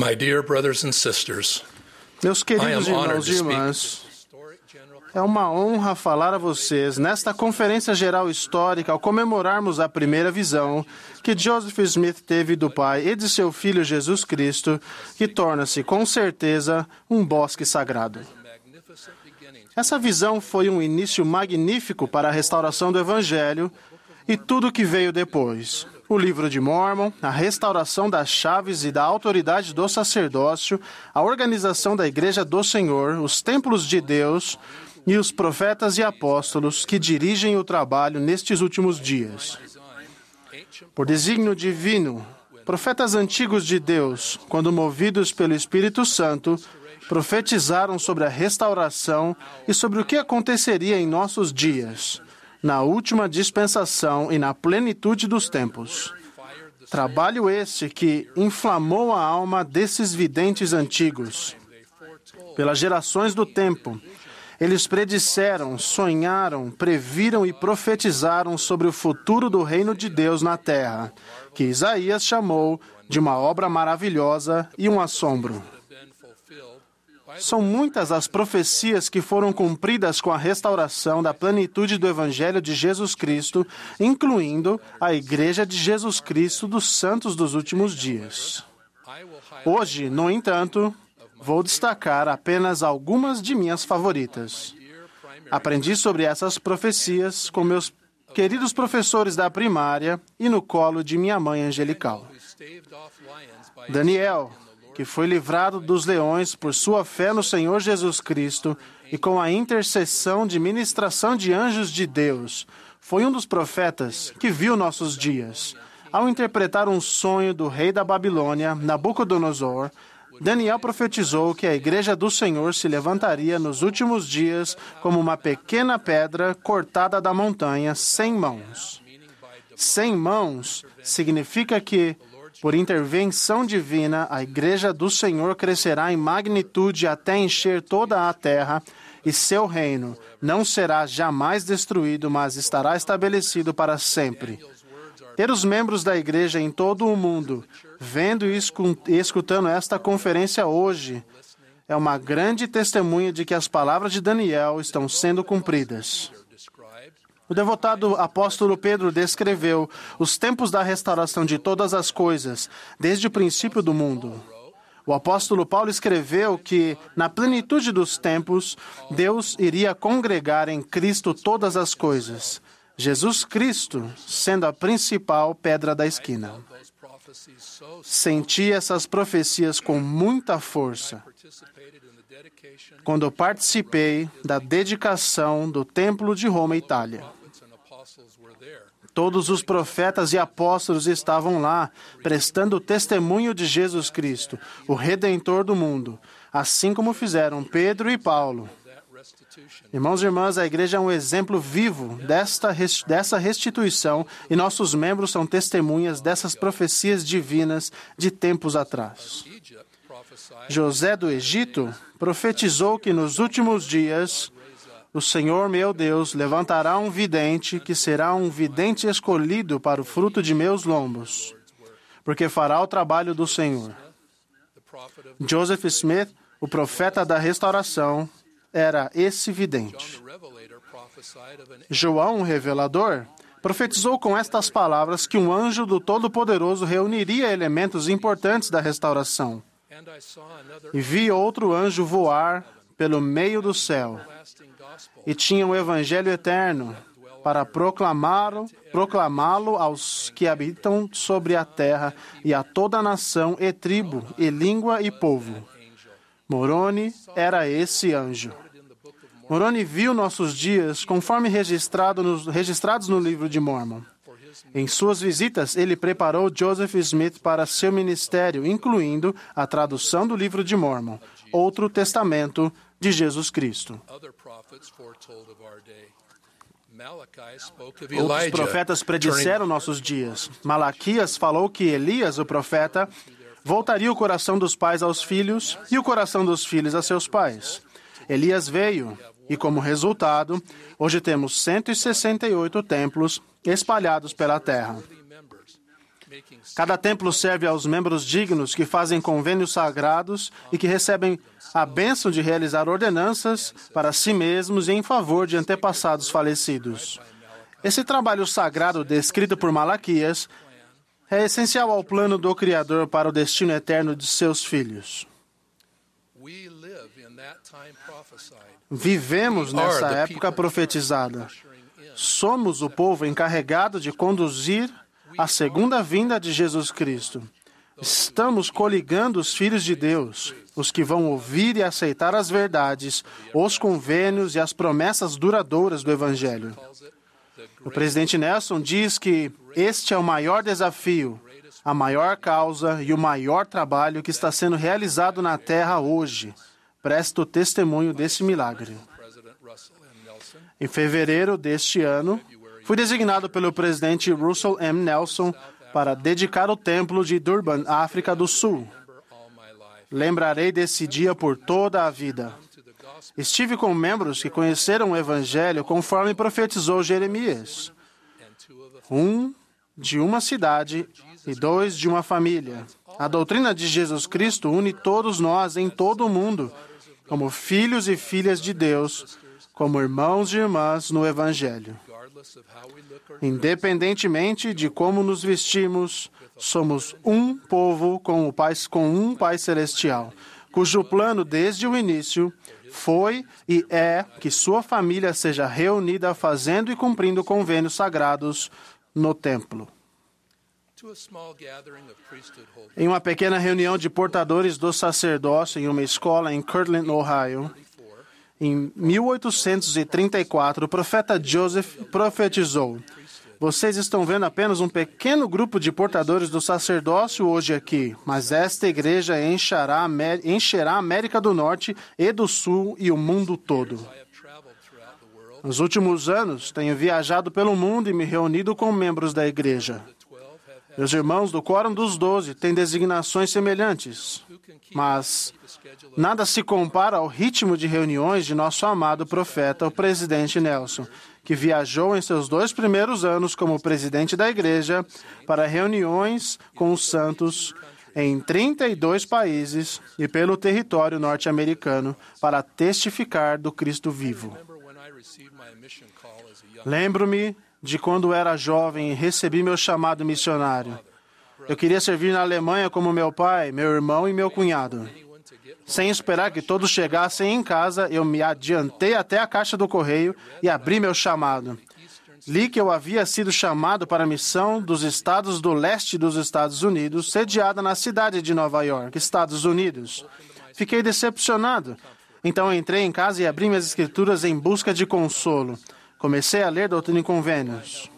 My dear brothers and sisters, Meus queridos irmãos e irmãs, é uma honra falar a vocês nesta conferência geral histórica ao comemorarmos a primeira visão que Joseph Smith teve do Pai e de seu Filho Jesus Cristo, que torna-se com certeza um bosque sagrado. Essa visão foi um início magnífico para a restauração do Evangelho e tudo o que veio depois. O livro de Mormon, a restauração das chaves e da autoridade do sacerdócio, a organização da Igreja do Senhor, os templos de Deus e os profetas e apóstolos que dirigem o trabalho nestes últimos dias. Por desígnio divino, profetas antigos de Deus, quando movidos pelo Espírito Santo, profetizaram sobre a restauração e sobre o que aconteceria em nossos dias, na última dispensação e na plenitude dos tempos. Trabalho esse que inflamou a alma desses videntes antigos. Pelas gerações do tempo, eles predisseram, sonharam, previram e profetizaram sobre o futuro do reino de Deus na terra, que Isaías chamou de uma obra maravilhosa e um assombro. São muitas as profecias que foram cumpridas com a restauração da plenitude do Evangelho de Jesus Cristo, incluindo a Igreja de Jesus Cristo dos Santos dos últimos dias. Hoje, no entanto, vou destacar apenas algumas de minhas favoritas. Aprendi sobre essas profecias com meus queridos professores da primária e no colo de minha mãe angelical. Daniel, que foi livrado dos leões por sua fé no Senhor Jesus Cristo e com a intercessão de ministração de anjos de Deus, foi um dos profetas que viu nossos dias. Ao interpretar um sonho do rei da Babilônia, Nabucodonosor, Daniel profetizou que a igreja do Senhor se levantaria nos últimos dias como uma pequena pedra cortada da montanha, sem mãos. Sem mãos significa que, por intervenção divina, a igreja do Senhor crescerá em magnitude até encher toda a terra, e seu reino não será jamais destruído, mas estará estabelecido para sempre. Ter os membros da igreja em todo o mundo vendo e escutando esta conferência hoje é uma grande testemunha de que as palavras de Daniel estão sendo cumpridas. O devotado apóstolo Pedro descreveu os tempos da restauração de todas as coisas, desde o princípio do mundo. O apóstolo Paulo escreveu que, na plenitude dos tempos, Deus iria congregar em Cristo todas as coisas, Jesus Cristo sendo a principal pedra da esquina. Senti essas profecias com muita força quando participei da dedicação do Templo de Roma, Itália. Todos os profetas e apóstolos estavam lá, prestando testemunho de Jesus Cristo, o Redentor do mundo, assim como fizeram Pedro e Paulo. Irmãos e irmãs, a igreja é um exemplo vivo desta, dessa restituição e nossos membros são testemunhas dessas profecias divinas de tempos atrás. José do Egito profetizou que nos últimos dias o Senhor meu Deus levantará um vidente que será um vidente escolhido para o fruto de meus lombos, porque fará o trabalho do Senhor. Joseph Smith, o profeta da restauração, era esse vidente. João, o revelador, profetizou com estas palavras que um anjo do Todo-Poderoso reuniria elementos importantes da restauração. E vi outro anjo voar pelo meio do céu, e tinha o evangelho eterno para proclamá-lo, proclamá-lo aos que habitam sobre a terra e a toda nação e tribo e língua e povo. Moroni era esse anjo. Moroni viu nossos dias conforme registrado nos, registrados no livro de Mormon. Em suas visitas, ele preparou Joseph Smith para seu ministério, incluindo a tradução do livro de Mormon, outro testamento de Jesus Cristo. Outros profetas predisseram nossos dias. Malaquias falou que Elias, o profeta, voltaria o coração dos pais aos filhos e o coração dos filhos a seus pais. Elias veio, e como resultado, hoje temos 168 templos espalhados pela terra. Cada templo serve aos membros dignos que fazem convênios sagrados e que recebem a bênção de realizar ordenanças para si mesmos e em favor de antepassados falecidos. Esse trabalho sagrado descrito por Malaquias é essencial ao plano do Criador para o destino eterno de seus filhos. Vivemos nessa época profetizada. Somos o povo encarregado de conduzir a segunda vinda de Jesus Cristo. Estamos coligando os filhos de Deus, os que vão ouvir e aceitar as verdades, os convênios e as promessas duradouras do Evangelho. O presidente Nelson diz que este é o maior desafio, a maior causa e o maior trabalho que está sendo realizado na Terra hoje. Presto testemunho desse milagre. Em fevereiro deste ano, fui designado pelo presidente Russell M. Nelson para dedicar o templo de Durban, África do Sul. Lembrarei desse dia por toda a vida. Estive com membros que conheceram o Evangelho conforme profetizou Jeremias. Um de uma cidade e dois de uma família. A doutrina de Jesus Cristo une todos nós em todo o mundo, como filhos e filhas de Deus, como irmãos e irmãs no Evangelho. Independentemente de como nos vestimos, somos um povo com, o pai, com um Pai Celestial, cujo plano desde o início foi e é que sua família seja reunida fazendo e cumprindo convênios sagrados no templo. Em uma pequena reunião de portadores do sacerdócio em uma escola em Kirtland, Ohio, em 1834, o profeta Joseph profetizou: Vocês estão vendo apenas um pequeno grupo de portadores do sacerdócio hoje aqui, mas esta igreja encherá, encherá a América do Norte e do Sul e o mundo todo. Nos últimos anos, tenho viajado pelo mundo e me reunido com membros da igreja. Meus irmãos do Quórum dos Doze têm designações semelhantes, mas nada se compara ao ritmo de reuniões de nosso amado profeta, o presidente Nelson, que viajou em seus dois primeiros anos como presidente da igreja para reuniões com os santos em 32 países e pelo território norte-americano para testificar do Cristo vivo. Lembro-me de quando era jovem recebi meu chamado missionário. Eu queria servir na Alemanha como meu pai, meu irmão e meu cunhado. Sem esperar que todos chegassem em casa, eu me adiantei até a caixa do correio e abri meu chamado. Li que eu havia sido chamado para a missão dos estados do leste dos Estados Unidos, sediada na cidade de Nova York, Estados Unidos. Fiquei decepcionado. Então entrei em casa e abri minhas escrituras em busca de consolo. Comecei a ler Doutrina e Convênios.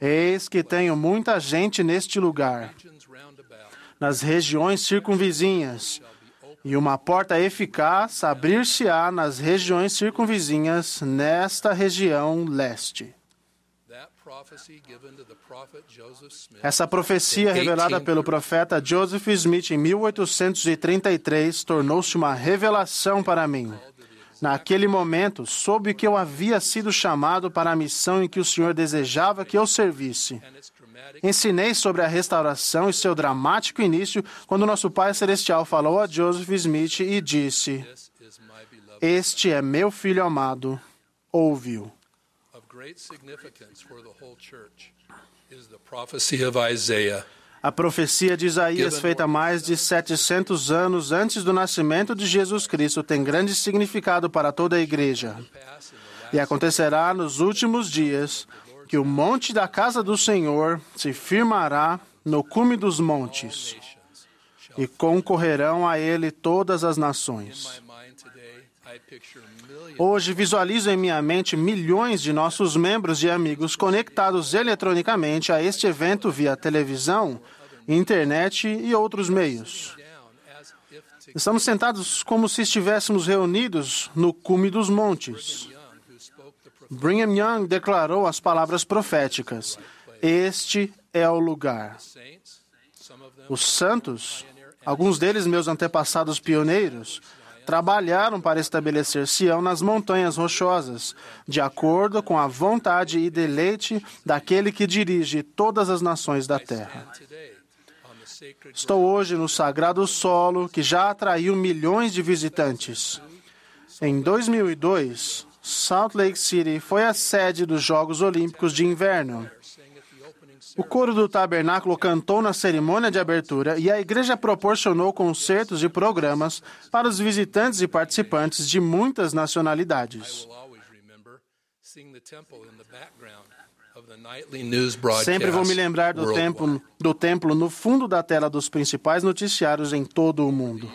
Eis que tenho muita gente neste lugar, nas regiões circunvizinhas, e uma porta eficaz abrir-se-á nas regiões circunvizinhas, nesta região leste. Essa profecia revelada pelo profeta Joseph Smith em 1833 tornou-se uma revelação para mim. Naquele momento, soube que eu havia sido chamado para a missão em que o Senhor desejava que eu servisse. Ensinei sobre a restauração e seu dramático início quando nosso Pai Celestial falou a Joseph Smith e disse: Este é meu filho amado, ouve-o. Isaiah. A profecia de Isaías, feita mais de 700 anos antes do nascimento de Jesus Cristo, tem grande significado para toda a igreja. E acontecerá nos últimos dias que o monte da casa do Senhor se firmará no cume dos montes, e concorrerão a ele todas as nações. Hoje visualizo em minha mente milhões de nossos membros e amigos conectados eletronicamente a este evento via televisão, internet e outros meios. Estamos sentados como se estivéssemos reunidos no cume dos montes. Brigham Young declarou as palavras proféticas: Este é o lugar. Os santos, alguns deles meus antepassados pioneiros, trabalharam para estabelecer Sião nas montanhas rochosas, de acordo com a vontade e deleite daquele que dirige todas as nações da terra. Estou hoje no sagrado solo que já atraiu milhões de visitantes. Em 2002, Salt Lake City foi a sede dos Jogos Olímpicos de Inverno. O coro do tabernáculo cantou na cerimônia de abertura e a igreja proporcionou concertos e programas para os visitantes e participantes de muitas nacionalidades. Sempre vou me lembrar do templo, do templo no fundo da tela dos principais noticiários em todo o mundo.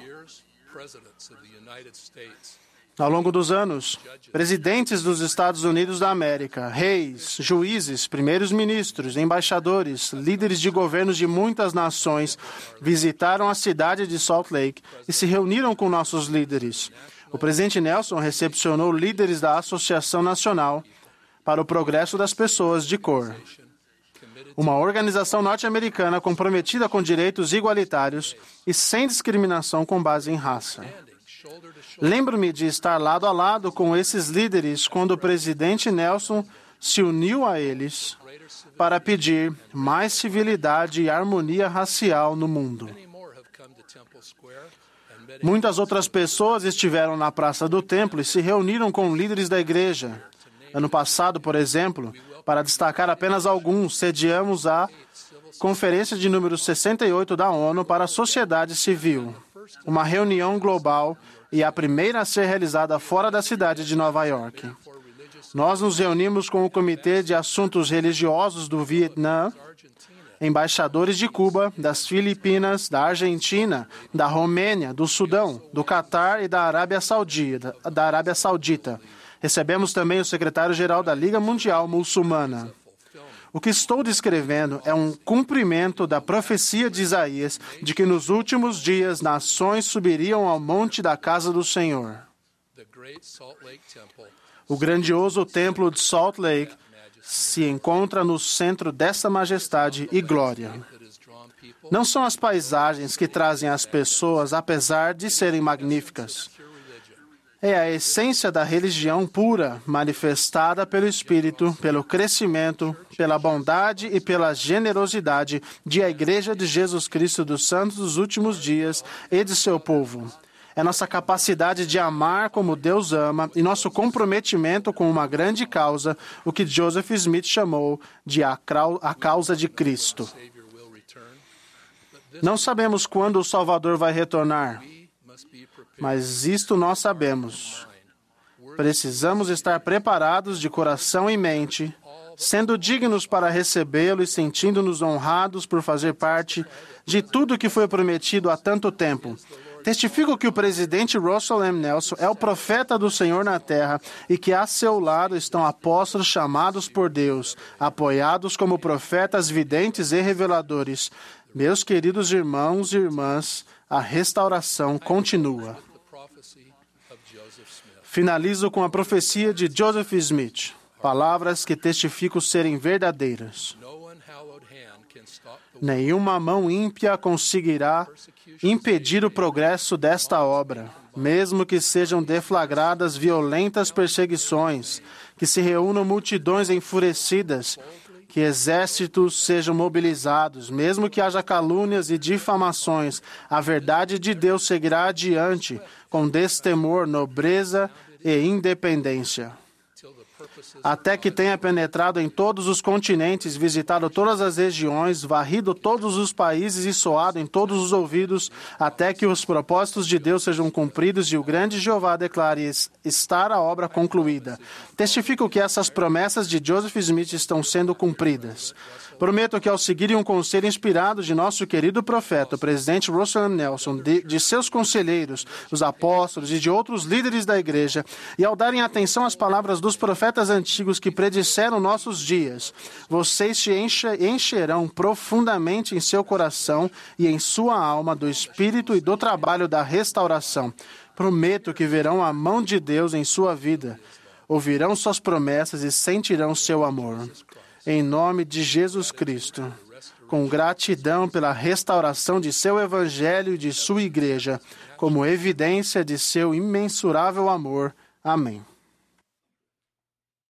Ao longo dos anos, presidentes dos Estados Unidos da América, reis, juízes, primeiros ministros, embaixadores, líderes de governos de muitas nações visitaram a cidade de Salt Lake e se reuniram com nossos líderes. O presidente Nelson recepcionou líderes da Associação Nacional para o Progresso das Pessoas de Cor, uma organização norte-americana comprometida com direitos igualitários e sem discriminação com base em raça. Lembro-me de estar lado a lado com esses líderes quando o presidente Nelson se uniu a eles para pedir mais civilidade e harmonia racial no mundo. Muitas outras pessoas estiveram na praça do templo e se reuniram com líderes da igreja. Ano passado, por exemplo, para destacar apenas alguns, sediamos a Conferência de número 68 da ONU para a Sociedade Civil, uma reunião global e a primeira a ser realizada fora da cidade de Nova York. Nós nos reunimos com o Comitê de Assuntos Religiosos do Vietnã, embaixadores de Cuba, das Filipinas, da Argentina, da Romênia, do Sudão, do Catar e da Arábia Saudita. Da Arábia Saudita. Recebemos também o secretário-geral da Liga Mundial Muçulmana. O que estou descrevendo é um cumprimento da profecia de Isaías de que nos últimos dias nações subiriam ao monte da casa do Senhor. O grandioso templo de Salt Lake se encontra no centro dessa majestade e glória. Não são as paisagens que trazem as pessoas, apesar de serem magníficas é a essência da religião pura, manifestada pelo Espírito, pelo crescimento, pela bondade e pela generosidade de a Igreja de Jesus Cristo dos Santos dos últimos dias e de seu povo. É nossa capacidade de amar como Deus ama e nosso comprometimento com uma grande causa, o que Joseph Smith chamou de a causa de Cristo. Não sabemos quando o Salvador vai retornar. Mas isto nós sabemos. Precisamos estar preparados de coração e mente, sendo dignos para recebê-lo e sentindo-nos honrados por fazer parte de tudo que foi prometido há tanto tempo. Testifico que o presidente Russell M. Nelson é o profeta do Senhor na terra e que a seu lado estão apóstolos chamados por Deus, apoiados como profetas videntes e reveladores. Meus queridos irmãos e irmãs, a restauração continua. Finalizo com a profecia de Joseph Smith, palavras que testifico serem verdadeiras. Nenhuma mão ímpia conseguirá impedir o progresso desta obra, mesmo que sejam deflagradas violentas perseguições, que se reúnam multidões enfurecidas que exércitos sejam mobilizados, mesmo que haja calúnias e difamações, a verdade de Deus seguirá adiante com destemor, nobreza e independência até que tenha penetrado em todos os continentes, visitado todas as regiões, varrido todos os países e soado em todos os ouvidos, até que os propósitos de Deus sejam cumpridos e o grande Jeová declare estar a obra concluída. Testifico que essas promessas de Joseph Smith estão sendo cumpridas. Prometo que, ao seguirem um conselho inspirado de nosso querido profeta, o presidente Russell M. Nelson, de, de, seus conselheiros, os apóstolos e de outros líderes da igreja, e ao darem atenção às palavras dos profetas antigos que predisseram nossos dias, vocês se enche, encherão profundamente em seu coração e em sua alma do espírito e do trabalho da restauração. Prometo que verão a mão de Deus em sua vida, ouvirão suas promessas e sentirão seu amor. Em nome de Jesus Cristo, com gratidão pela restauração de seu evangelho e de sua igreja, como evidência de seu imensurável amor. Amém.